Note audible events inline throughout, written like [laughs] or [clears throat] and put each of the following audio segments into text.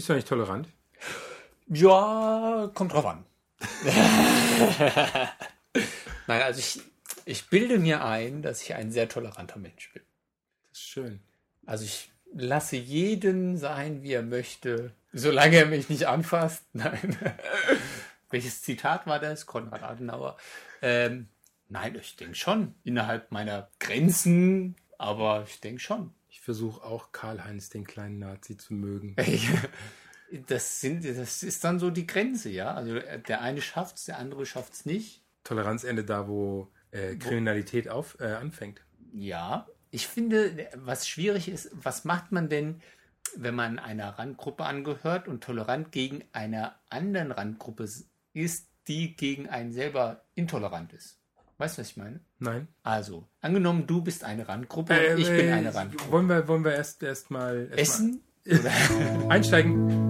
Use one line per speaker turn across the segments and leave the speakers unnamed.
Bist du eigentlich tolerant?
Ja, kommt drauf an. [laughs] Nein, also ich, ich bilde mir ein, dass ich ein sehr toleranter Mensch bin.
Das ist schön.
Also ich lasse jeden sein, wie er möchte, solange er mich nicht anfasst. [laughs] Nein. Welches Zitat war das? Konrad Adenauer. Ähm, nein, ich denke schon. Innerhalb meiner Grenzen, aber ich denke schon.
Versuche auch Karl-Heinz, den kleinen Nazi, zu mögen. [laughs]
Das, sind, das ist dann so die Grenze, ja. Also der eine schafft es, der andere schafft es nicht.
Toleranz endet da, wo äh, Kriminalität auf, äh, anfängt.
Ja, ich finde, was schwierig ist, was macht man denn, wenn man einer Randgruppe angehört und tolerant gegen einer anderen Randgruppe ist, die gegen einen selber intolerant ist? Weißt du, was ich meine?
Nein.
Also, angenommen, du bist eine Randgruppe und ich bin eine Randgruppe.
Äh, Wollen wir, wollen wir erst, erst mal erst
Essen?
Mal [laughs] einsteigen?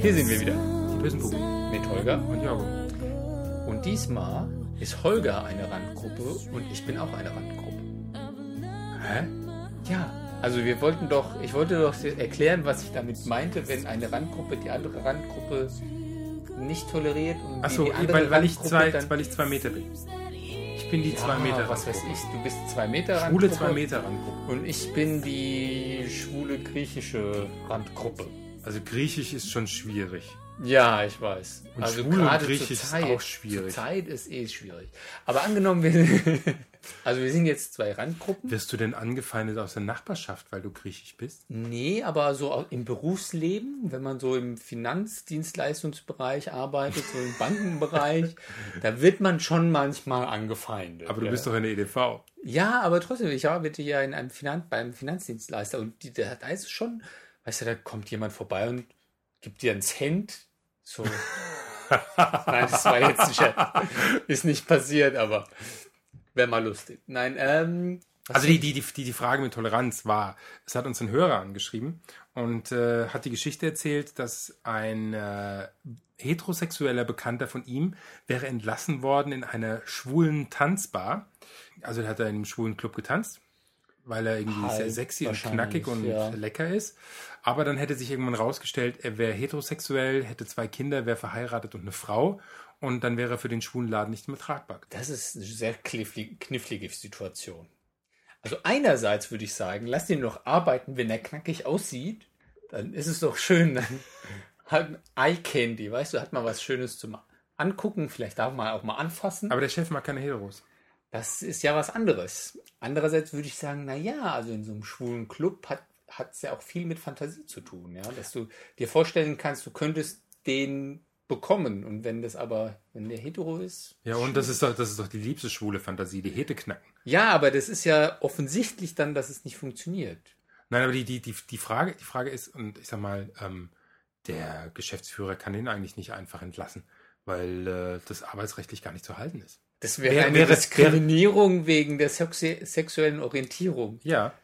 Hier sind wir wieder
Die bösen Puppen.
mit Holger.
Und Jorgo.
Und diesmal ist Holger eine Randgruppe und ich bin auch eine Randgruppe.
Hä?
Ja, also wir wollten doch, ich wollte doch erklären, was ich damit meinte, wenn eine Randgruppe die andere Randgruppe nicht toleriert und
Achso,
die andere
weil, weil, ich zwei, weil ich zwei Meter bin. Ich bin die zwei
Ah,
Meter
was weiß ich, du bist zwei Meter
Schwule
Randgruppe
zwei Meter Randgruppe.
und ich bin die schwule griechische Randgruppe.
Also Griechisch ist schon schwierig.
Ja, ich weiß.
Und
also
schwul und
gerade
griechisch
zur
ist
Zeit,
auch schwierig.
Zeit ist eh schwierig. Aber angenommen, wir, [laughs] also wir sind jetzt zwei Randgruppen.
Wirst du denn angefeindet aus der Nachbarschaft, weil du griechisch bist?
Nee, aber so im Berufsleben, wenn man so im Finanzdienstleistungsbereich arbeitet, so im Bankenbereich, [laughs] da wird man schon manchmal angefeindet.
Aber du
ja.
bist doch in der EDV.
Ja, aber trotzdem, ich arbeite ja in einem Finan beim Finanzdienstleister und die, da, da ist es schon, weißt du, da kommt jemand vorbei und gibt dir einen Cent. So. [laughs] Nein, das war jetzt ein Scherz. Ist nicht passiert, aber wäre mal lustig. Nein, ähm.
Also die, die, die, die, die Frage mit Toleranz war, es hat uns ein Hörer angeschrieben und äh, hat die Geschichte erzählt, dass ein äh, heterosexueller Bekannter von ihm wäre entlassen worden in einer schwulen Tanzbar. Also er hat er in einem schwulen Club getanzt, weil er irgendwie
Halb
sehr sexy und knackig und
ja.
lecker ist. Aber dann hätte sich irgendwann rausgestellt, er wäre heterosexuell, hätte zwei Kinder, wäre verheiratet und eine Frau. Und dann wäre er für den schwulen Laden nicht mehr tragbar.
Das ist eine sehr knifflige, Situation. Also einerseits würde ich sagen, lass ihn doch arbeiten, wenn er knackig aussieht, dann ist es doch schön, dann [laughs] hat Eye Candy, weißt du, hat man was Schönes zum Angucken, vielleicht darf man auch mal anfassen.
Aber der Chef mag keine Heteros.
Das ist ja was anderes. Andererseits würde ich sagen, na ja, also in so einem schwulen Club hat hat es ja auch viel mit Fantasie zu tun, ja, dass du dir vorstellen kannst, du könntest den bekommen und wenn das aber, wenn der hetero ist,
Ja, und das ist doch, das ist doch die liebste schwule Fantasie, die Hete knacken.
Ja, aber das ist ja offensichtlich dann, dass es nicht funktioniert.
Nein, aber die, die, die, die, Frage, die Frage ist, und ich sag mal, ähm, der Geschäftsführer kann den eigentlich nicht einfach entlassen, weil äh, das arbeitsrechtlich gar nicht zu halten ist.
Das wäre
Wäre-
eine
wäre-
Diskriminierung wegen der sexu sexuellen Orientierung.
Ja,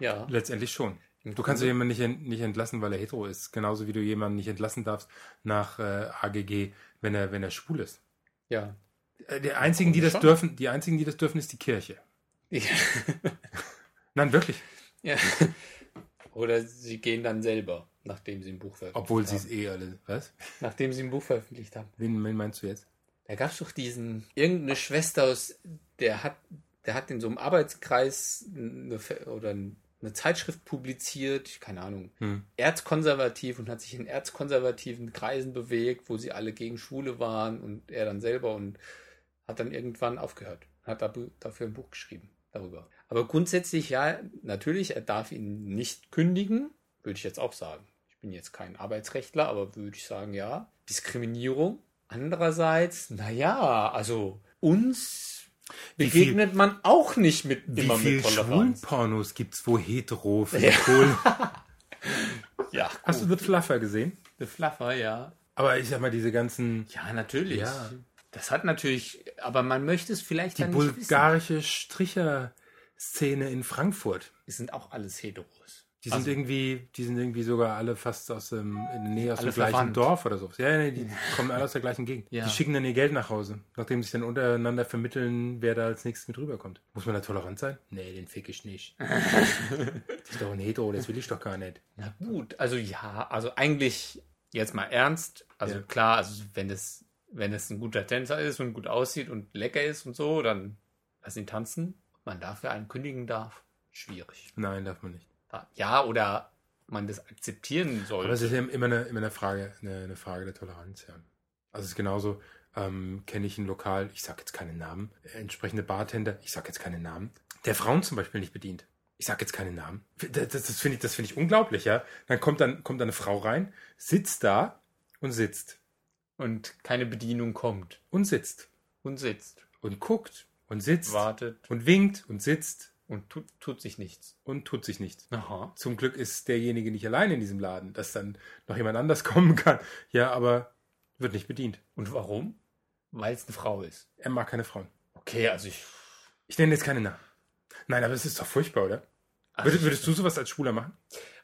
Ja.
letztendlich schon. Du kannst jemanden nicht, nicht entlassen, weil er hetero ist. Genauso wie du jemanden nicht entlassen darfst nach äh, AGG, wenn er, wenn er schwul ist.
Ja.
Äh, Die einzigen, die das
Schon.
dürfen, die einzigen, die das dürfen, ist die Kirche.
ja. [laughs]
Nein, wirklich.
ja. Oder sie gehen dann selber, nachdem sie ein Buch veröffentlicht
Obwohl sie
haben.
es eh alle. Was?
Nachdem sie ein Buch veröffentlicht haben.
Wen meinst du jetzt?
Da gab es doch diesen, irgendeine Schwester aus, der hat, der hat in so einem Arbeitskreis eine, oder eine Zeitschrift publiziert, keine Ahnung,
Hm.
erzkonservativ und hat sich in erzkonservativen Kreisen bewegt, wo sie alle gegen Schwule waren und er dann selber und hat dann irgendwann aufgehört. Hat dafür ein Buch geschrieben darüber. Aber grundsätzlich, ja, natürlich, er darf ihn nicht kündigen, würde ich jetzt auch sagen. Ich bin jetzt kein Arbeitsrechtler, aber würde ich sagen, ja. Diskriminierung. Andererseits, naja, also uns
Wie viel-
begegnet man auch nicht mit
Wie
immer
viel
mit Toleranz.
Schwulenpornos gibt's, wo hetero für die Kohle? Hast du The Fluffer gesehen?
The Fluffer, ja.
Aber ich sag mal, diese ganzen,
Ja, natürlich.
Ja.
Das hat natürlich, aber man möchte es vielleicht
die
dann nicht wissen.
bulgarische Stricher-Szene in Frankfurt.
Die sind auch alles Heteros.
Die sind
Also-
irgendwie, die sind irgendwie sogar alle fast aus dem, in der Nähe aus dem gleichen
verwandt.
Dorf oder so. Ja, nee, die kommen alle aus der gleichen Gegend.
Ja.
Die schicken dann ihr Geld nach Hause, nachdem sie sich dann untereinander vermitteln, wer da als nächstes mit rüberkommt. Muss man da tolerant sein? Nee, den fick ich nicht. [laughs] das ist doch ein Hetero, das will ich doch gar nicht.
Na gut, also ja, also eigentlich jetzt mal ernst. Also
Ja.
klar, also wenn es, wenn es ein guter Tänzer ist und gut aussieht und lecker ist und so, dann lass ihn tanzen. Man dafür einen kündigen darf. Schwierig.
Nein, darf man nicht.
Ja, oder man das akzeptieren soll.
Aber es ist ja immer eine, immer eine Frage, eine, eine Frage der Toleranz, ja. Also es ist genauso, ähm, kenne ich ein Lokal, ich sage jetzt keinen Namen, entsprechende Bartender, ich sage jetzt keinen Namen, der Frauen zum Beispiel nicht bedient. Ich sage jetzt keinen Namen. Das, das, das finde ich, das finde ich unglaublich, ja. Dann kommt dann kommt eine Frau rein, sitzt da und sitzt
und keine Bedienung kommt
und sitzt
und sitzt,
und guckt und sitzt
wartet
und winkt und sitzt
und tut, tut sich nichts.
und tut sich nichts.
Aha.
Zum Glück ist derjenige nicht allein in diesem Laden, dass dann noch jemand anders [laughs] kommen kann. Ja, aber wird nicht bedient.
Und warum? Weil es eine Frau ist.
Er mag keine Frauen.
Okay, also ich.
Ich nenne jetzt keine Namen. Nein, aber es ist doch furchtbar, oder?
Also
Würdest, würdest du sowas als Schwuler machen?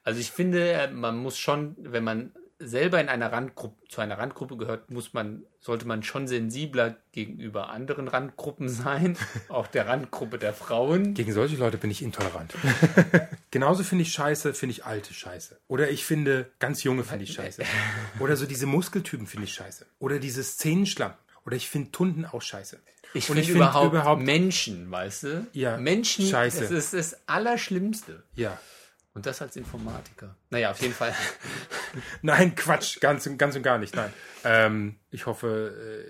also ich finde, man muss schon, wenn man selber in einer Randgruppe, zu einer Randgruppe gehört, muss man, sollte man schon sensibler gegenüber anderen Randgruppen sein, [laughs] auch der Randgruppe der Frauen.
Gegen solche Leute bin ich intolerant. [laughs] Genauso finde ich scheiße, finde ich alte scheiße. Oder ich finde ganz junge finde ich scheiße. [laughs] Oder so diese Muskeltypen finde ich scheiße. Oder diese Szenenschlampen. Oder ich finde Tunden auch scheiße.
Ich finde
find
überhaupt,
überhaupt-
Menschen, weißt du?
Ja,
Menschen,
scheiße.
das ist das Allerschlimmste.
Ja.
Und das als Informatiker. Naja, auf jeden Fall. [laughs]
Nein, Quatsch, ganz, und- ganz und gar nicht. Nein. Ähm, ich hoffe,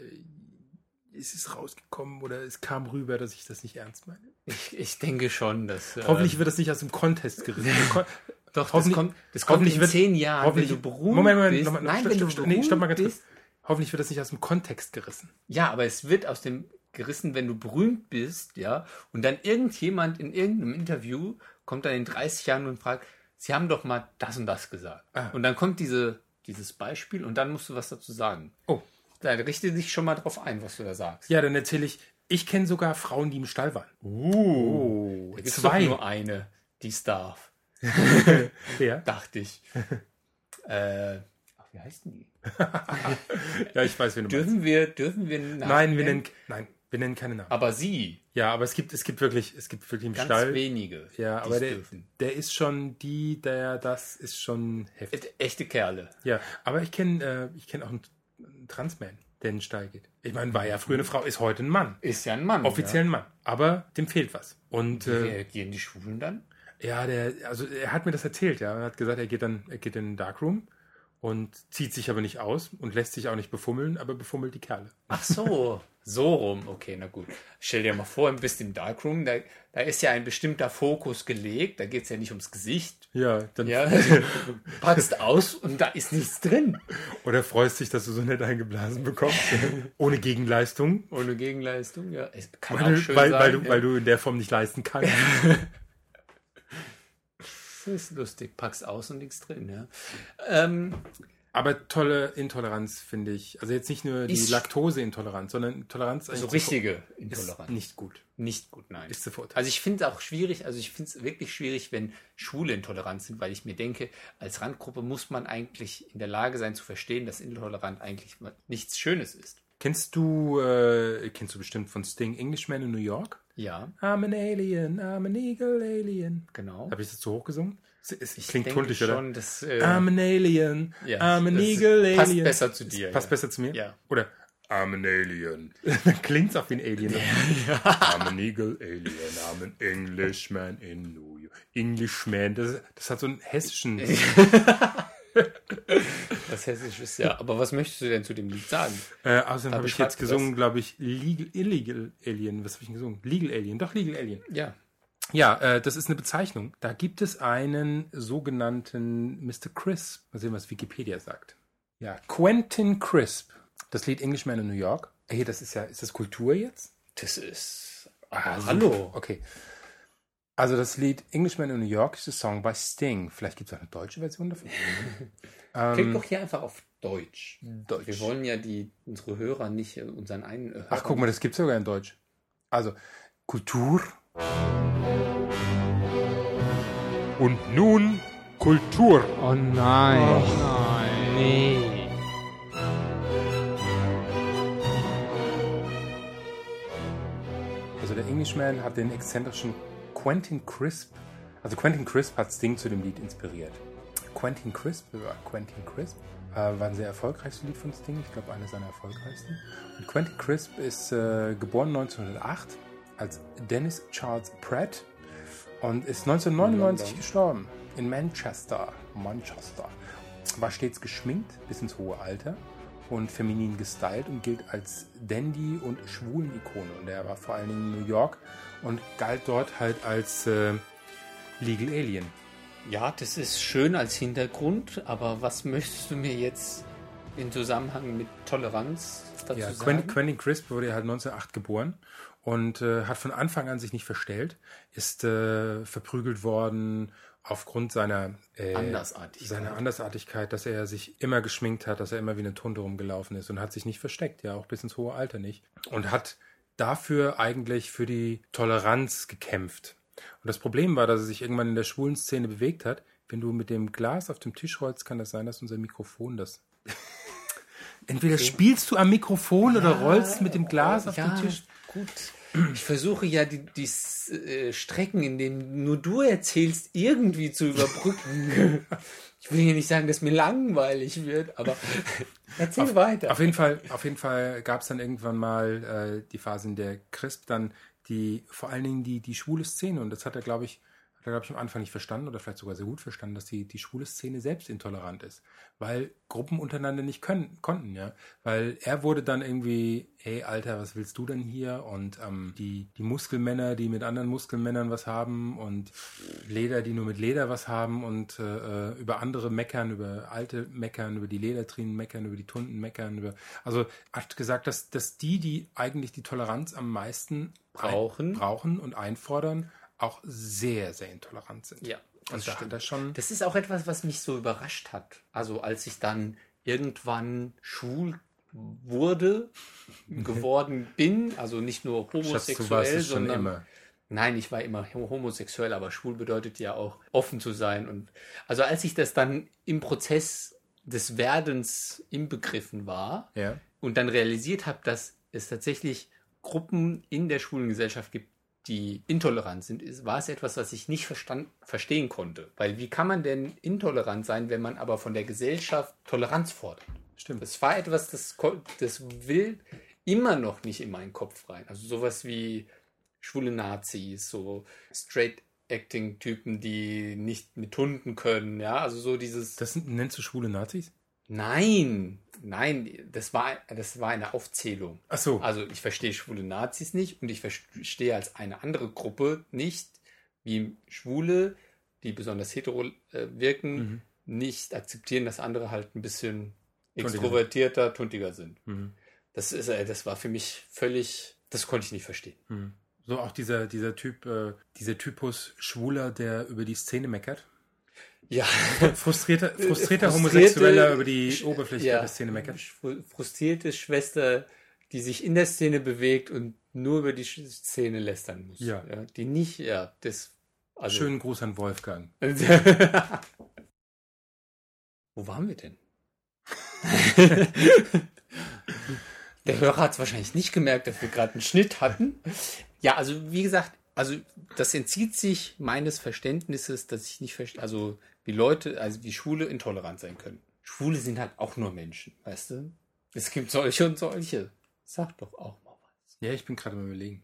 äh, es ist rausgekommen oder es kam rüber, dass ich das nicht ernst meine.
Ich, ich denke schon, dass. äh,
Hoffentlich wird das nicht aus dem Kontext gerissen. [laughs]
Doch, das
hoffentlich-
kommt, das kommt in
wird-
zehn Jahren,
hoffentlich-
wenn du berühmt
Moment, Moment,
bist.
nochmal,
Nein,
stopp,
wenn du
stopp, nee, stopp mal ganz kurz.
bist.
Hoffentlich wird das nicht aus dem Kontext gerissen.
Ja, aber es wird aus dem gerissen, wenn du berühmt bist, ja, und dann irgendjemand in irgendeinem Interview kommt dann in 30 Jahren und fragt, Sie haben doch mal das und das gesagt.
Ah.
Und dann kommt diese, dieses Beispiel und dann musst du was dazu sagen.
Oh,
Da richte dich schon mal drauf ein, was du da sagst.
ja, dann erzähle ich, ich kenne sogar Frauen, die im Stall waren.
Uh, da gibt's
zwei.
doch nur eine, die es darf,
Ja.
dachte ich. [laughs] äh, ach, wie heißt denn die? [laughs]
ja, ich weiß, wen du meinst.
Dürfen wir, dürfen wir Namen
Nein, wir nennen, nein, wir nennen keine Namen.
Aber sie,
Ja, aber es gibt, es gibt wirklich, es gibt wirklich im
ganz
Stall.
wenige,
Ja, aber der,
dürfen.
der ist schon die, der, das ist schon heftig.
Echte Kerle.
Ja, aber ich kenne, äh, ich kenne auch einen, einen Transman, der in den Stall geht. Ich meine, war ja früher eine Frau, ist heute ein Mann.
Ist ja ein Mann.
Offiziell ein Mann. Aber dem fehlt was. Und.
Wie
äh,
reagieren die Schwulen dann?
ja, der, also er hat mir das erzählt, ja. Er hat gesagt, er geht dann, er geht in den Darkroom und zieht sich aber nicht aus und lässt sich auch nicht befummeln, aber befummelt die Kerle.
Ach so, so rum. Okay, na gut. Stell dir mal vor, du bist im Darkroom, da, da ist ja ein bestimmter Fokus gelegt, da geht es ja nicht ums Gesicht.
Ja, dann
Ja, [laughs] packst aus und da ist nichts drin.
oder freust dich, dass du so nett eingeblasen bekommst, ohne Gegenleistung.
Ohne Gegenleistung, ja. Es kann
Weil,
auch schön
weil,
sein.
weil, du,
ja.
weil du in der Form nicht leisten kannst. [laughs]
Das ist lustig. Packst aus und nichts drin, ja. Ähm,
Aber tolle Intoleranz finde ich. Also jetzt nicht nur die Laktoseintoleranz, sondern Toleranz
so
eigentlich
richtige Intoleranz.
nicht gut.
Nicht gut, nein.
Ist zu verurteilen.
Also ich finde es auch schwierig, also ich finde es wirklich schwierig, wenn Schwule intolerant sind, weil ich mir denke, als Randgruppe muss man eigentlich in der Lage sein zu verstehen, dass intolerant eigentlich nichts Schönes ist.
Kennst du, äh, kennst du bestimmt von Sting Englishman in New York?
Ja,
I'm an alien, I'm an eagle alien.
genau.
Habe ich das zu hoch gesungen? Es, es
Ich
klingt tuntig, oder?
schon, dass äh,
I'm an alien,
Ja,
I'm an eagle
passt
alien.
besser zu dir,
Das passt
ja.
besser zu mir?
Ja.
Oder I'm an alien. [laughs] Dann klingt es auch wie ein Alien. I'm an eagle alien, I'm an Englishman in New York. Englishman, das, das hat so einen hessischen... [laughs]
das Hessisch ist ja. Aber was möchtest du denn zu dem Lied sagen?
Äh, außerdem habe ich jetzt gesungen, glaube ich, Legal, Illegal Alien. Was habe ich denn gesungen? Legal Alien. Doch, Legal Alien.
Ja.
Ja, äh, das ist eine Bezeichnung. Da gibt es einen sogenannten Mr. Crisp. Mal sehen, was Wikipedia sagt. Ja, Quentin Crisp. Das Lied Englishman in New York. Hey, das ist ja, ist das Kultur jetzt?
Das ist.
Ah,
hallo.
Okay. Also das Lied Englishman in New York ist ein Song by Sting. Vielleicht gibt es auch eine deutsche Version [laughs] dafür.
Klick doch hier einfach auf Deutsch.
Deutsch.
Wir wollen ja die, unsere Hörer nicht, unseren einen Hörer.
Ach, guck mal, das gibt es sogar in Deutsch. Also, Kultur. Und nun Kultur.
Oh nein. nein. Nee.
Also der Englishman hat den exzentrischen Quentin Crisp, also Quentin Crisp hat Sting zu dem Lied inspiriert. Quentin Crisp, Quentin Crisp, äh, war ein sehr erfolgreiches Lied von Sting, ich glaube eines seiner erfolgreichsten. Und Quentin Crisp ist äh, geboren 1908 als Dennis Charles Pratt und ist 1999
London.
gestorben in Manchester. Manchester. War stets geschminkt bis ins hohe Alter und feminin gestylt und gilt als Dandy und schwulen Ikone. Und er war vor allen Dingen in New York und galt dort halt als äh, Legal Alien.
Ja, das ist schön als Hintergrund, aber was möchtest du mir jetzt im Zusammenhang mit Toleranz dazu
Ja,
sagen?
Quentin, Quentin Crisp wurde halt 1908 geboren und äh, hat von Anfang an sich nicht verstellt, ist äh, verprügelt worden aufgrund seiner äh,
Andersartigkeit.
seiner Andersartigkeit, dass er sich immer geschminkt hat, dass er immer wie eine Tunde rumgelaufen ist und hat sich nicht versteckt, ja, auch bis ins hohe Alter nicht. Und hat dafür eigentlich für die Toleranz gekämpft. Und das Problem war, dass er sich irgendwann in der schwulen Szene bewegt hat. Wenn du mit dem Glas auf dem Tisch rollst, kann das sein, dass unser Mikrofon das. [laughs] Entweder spielst du am Mikrofon oder rollst mit dem Glas auf
ja,
dem Tisch.
gut. Ich versuche ja die, die äh, Strecken, in denen nur du erzählst, irgendwie zu überbrücken. [laughs] ich will hier nicht sagen, dass mir langweilig wird, aber [laughs] erzähl weiter.
Auf jeden Fall, auf jeden Fall gab es dann irgendwann mal äh, die Phase, in der Crisp dann die, vor allen Dingen die, die schwule Szene, und das hat er, glaube ich, hat er, glaube ich, am Anfang nicht verstanden oder vielleicht sogar sehr gut verstanden, dass die, die schwule Szene selbst intolerant ist. Weil Gruppen untereinander nicht können, konnten, ja. Weil er wurde dann irgendwie, hey Alter, was willst du denn hier? Und ähm, die, die Muskelmänner, die mit anderen Muskelmännern was haben und Leder, die nur mit Leder was haben und äh, über andere meckern, über alte meckern, über die Ledertrinen meckern, über die Tunden meckern, über. Also hat gesagt, dass, dass die, die eigentlich die Toleranz am meisten
Brauchen.
brauchen und einfordern, auch sehr, sehr intolerant sind.
Ja, das
und da
stimmt.
er schon.
Das ist auch etwas, was mich so überrascht hat. Also als ich dann irgendwann schwul wurde, [laughs] geworden bin, also nicht nur
Schatz,
homosexuell,
schon
sondern
immer.
Nein, ich war immer homosexuell, aber schwul bedeutet ja auch offen zu sein. Und also als ich das dann im Prozess des Werdens inbegriffen war
Ja.
und dann realisiert habe, dass es tatsächlich Gruppen in der schwulen Gesellschaft gibt, die intolerant sind, ist, war es etwas, was ich nicht verstand, verstehen konnte. Weil wie kann man denn intolerant sein, wenn man aber von der Gesellschaft Toleranz fordert?
Stimmt.
Das war etwas, das, das will immer noch nicht in meinen Kopf rein. Also sowas wie schwule Nazis, so Straight-Acting-Typen, die nicht mit Hunden können, ja, also so dieses.
Das sind- nennst du schwule Nazis?
Nein, nein, das war, das war eine Aufzählung.
Ach so.
Also ich verstehe schwule Nazis nicht und ich verstehe als eine andere Gruppe nicht, wie Schwule, die besonders hetero äh, wirken,
Mhm.
nicht akzeptieren, dass andere halt ein bisschen
Tuntiger.
extrovertierter, tuntiger sind.
Mhm.
Das ist, äh, das war für mich völlig, das konnte ich nicht verstehen.
Mhm. So auch dieser, dieser Typ, äh, dieser Typus Schwuler, der über die Szene meckert.
Ja,
Frustrierter, frustrierter
Frustrierte-
Homosexueller über die Oberfläche
ja,
der Szene meckert.
fru- Frustrierte Schwester, die sich in der Szene bewegt und nur über die Szene lästern muss.
Ja.
die nicht, ja, das. Also,
Schönen Gruß an Wolfgang. [laughs]
Wo waren wir denn? [laughs] Der Hörer hat es wahrscheinlich nicht gemerkt, dass wir gerade einen Schnitt hatten. Ja, also wie gesagt, also das entzieht sich meines Verständnisses, dass ich nicht verstehe, also wie Leute, also wie Schwule intolerant sein können. Schwule sind halt auch nur Menschen, weißt du? Es gibt solche und solche. Sag doch auch mal was.
Ja, ich bin gerade am überlegen.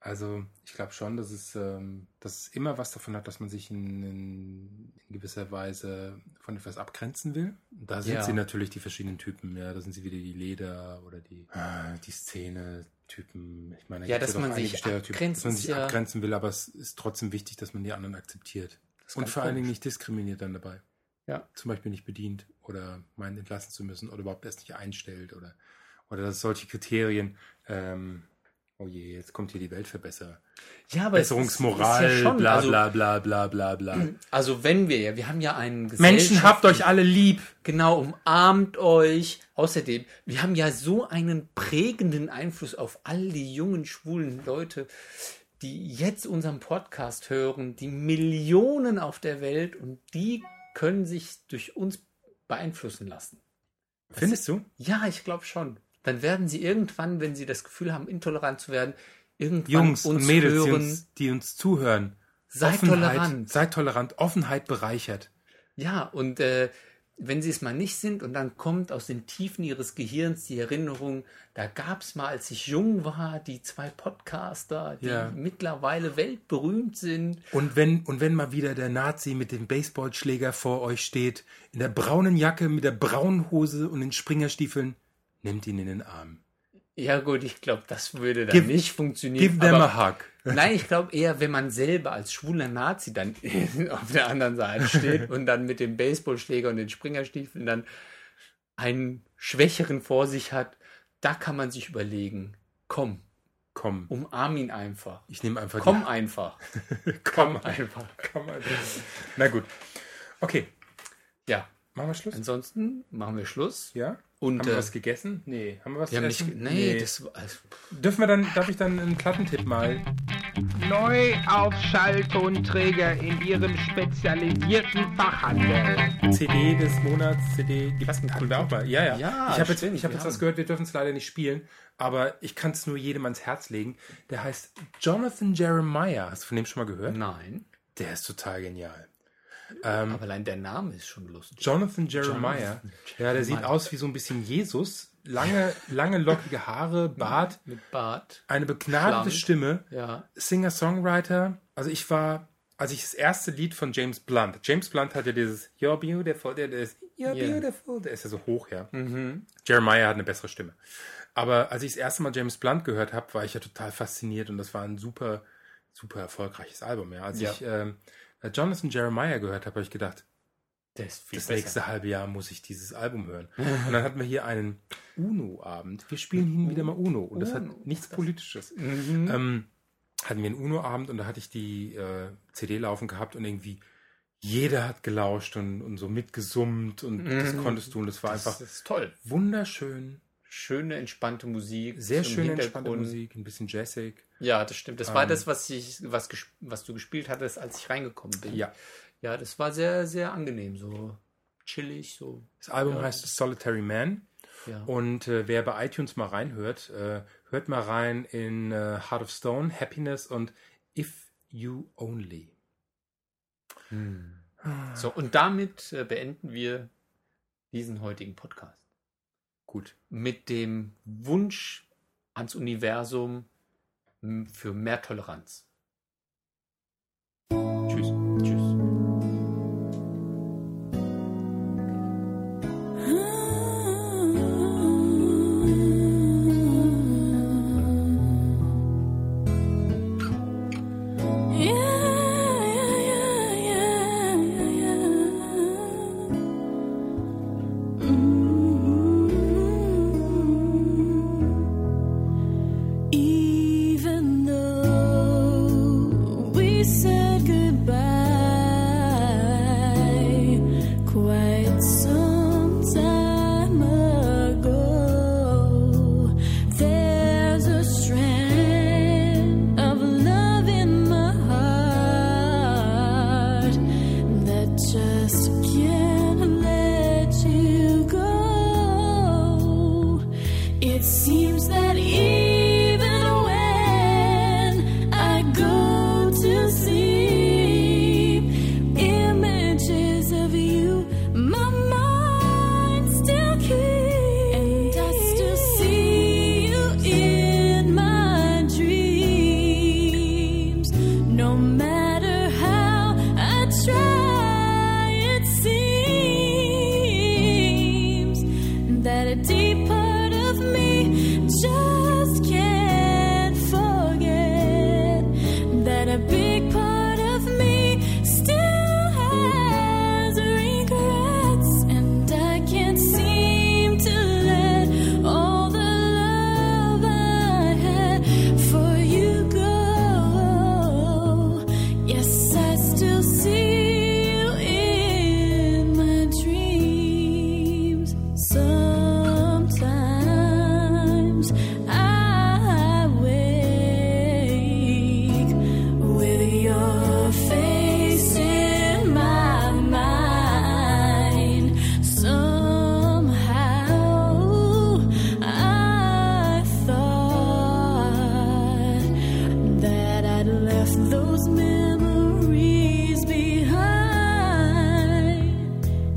Also, ich glaube schon, dass es, ähm, dass es immer was davon hat, dass man sich in, in, in gewisser Weise von etwas abgrenzen will. Da sind
Ja.
sie natürlich die verschiedenen Typen, ja. Da sind sie wieder die Leder oder die, ah, die Szene-Typen. Ich meine, da
Ja, dass man
doch einige
sich
dass man sich
ja-
abgrenzen will, aber es ist trotzdem wichtig, dass man die anderen akzeptiert.
Das
Und vor allen Dingen nicht diskriminiert dann dabei.
Ja.
Zum Beispiel nicht bedient oder meinen entlassen zu müssen oder überhaupt erst nicht einstellt oder, oder dass solche Kriterien ähm, Oh je, jetzt kommt hier die Weltverbesserer.
Ja, aber es ist-
Besserungsmoral,
ist ja schon,
bla
also,
bla bla bla bla bla. [clears throat]
also wenn wir ja, wir haben ja einen
Menschen, habt euch alle lieb.
Genau, umarmt euch. Außerdem, wir haben ja so einen prägenden Einfluss auf all die jungen, schwulen Leute, die jetzt unseren Podcast hören, die Millionen auf der Welt und die können sich durch uns beeinflussen lassen.
Findest du?
Ja, ich glaube schon. Dann werden sie irgendwann, wenn sie das Gefühl haben, intolerant zu werden, irgendwann
Jungs
uns
und Mädels, die
hören.
uns, die uns zuhören.
Seid tolerant.
Seid tolerant. Offenheit bereichert.
Ja, und äh, wenn sie es mal nicht sind und dann kommt aus den Tiefen ihres Gehirns die Erinnerung, da gab es mal, als ich jung war, die zwei Podcaster, die
Ja.
mittlerweile weltberühmt sind.
Und wenn, und wenn mal wieder der Nazi mit dem Baseballschläger vor euch steht, in der braunen Jacke, mit der braunen Hose und den Springerstiefeln, nehmt ihn in den Arm.
Ja gut, ich glaube, das würde dann
Give-
nicht funktionieren.
Give them
aber-
a hug. [laughs]
Nein, ich glaube eher, wenn man selber als schwuler Nazi dann [laughs] auf der anderen Seite steht und dann mit dem Baseballschläger und den Springerstiefeln dann einen Schwächeren vor sich hat, da kann man sich überlegen, komm,
Komm,
umarm ihn einfach.
ich nehme einfach
Komm einfach.
die, komm,
Einfach. [laughs]
komm einfach. Na gut. Okay,
Ja,
machen wir Schluss?
ansonsten machen wir Schluss.
Ja?
Und
haben wir
äh,
was gegessen? Nee. Haben wir was
wir haben nicht.
essen?
Nee, das. Also,
Dürfen wir dann, darf ich dann einen Plattentipp mal?
Neu auf Schalltonträger in Ihrem spezialisierten Fachhandel.
CD des Monats, CD, gibt's hatten wir auch mal. Ja, ja.
Ja,
ich habe jetzt, ich hab jetzt was gehört, wir dürfen es leider nicht spielen, aber ich kann es nur jedem ans Herz legen. Der heißt Jonathan Jeremiah. Hast du von dem schon mal gehört?
nein.
Der ist total genial.
Aber allein der Name ist schon lustig.
Jonathan Jeremiah.
Jonathan
Ja, der sieht aus wie so ein bisschen Jesus. Lange, lange lockige Haare, Bart, [laughs]
Mit Bart.
eine begnadete
Schlank.
Stimme.
Ja.
Singer-Songwriter. Also ich war, als ich das erste Lied von James Blunt, James Blunt hat ja dieses You're beautiful, der, der ist You're
Yeah.
beautiful, der ist ja so hoch, ja.
Mhm.
Jeremiah hat eine bessere Stimme. Aber als ich das erste Mal James Blunt gehört habe, war ich ja total fasziniert und das war ein super, super erfolgreiches Album, ja. Als
Ja.
ich ähm, Jonathan Jeremiah gehört habe, habe ich gedacht, das
besser.
nächste halbe Jahr muss ich dieses Album hören. [laughs] Und dann hatten wir hier einen Uno-Abend. Wir spielen hin wieder mal Uno und das
Uno.
hat nichts Politisches.
Mhm.
Ähm, hatten wir einen Uno-Abend und da hatte ich die äh, CD laufen gehabt und irgendwie jeder hat gelauscht und, und so mitgesummt und das
Mhm.
konntest du und das war
das
einfach
ist toll.
wunderschön.
Schöne, entspannte Musik.
Sehr schöne, entspannte. Musik, ein bisschen jazzig.
Ja, das stimmt. Das war
Ähm,
das, was ich, was, was du gespielt hattest, als ich reingekommen bin.
Ja.
Ja, das war sehr, sehr angenehm. So chillig, so.
Das Album
Ja.
heißt Solitary Man
Ja.
und äh, wer bei iTunes mal reinhört, äh, hört mal rein in äh, Heart of Stone, Happiness und If You Only.
So, und damit äh, beenden wir diesen heutigen Podcast.
Gut.
Mit dem Wunsch ans Universum für mehr Toleranz.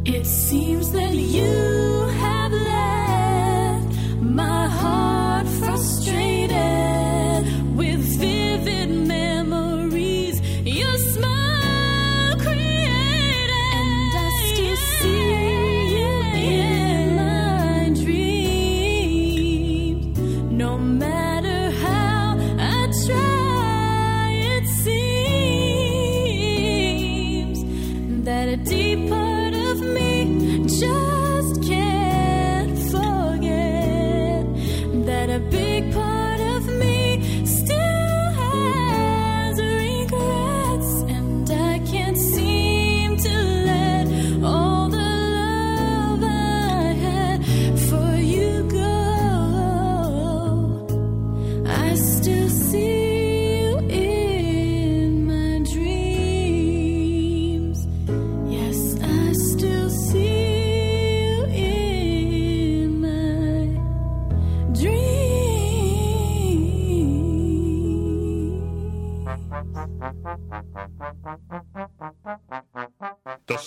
It seems that you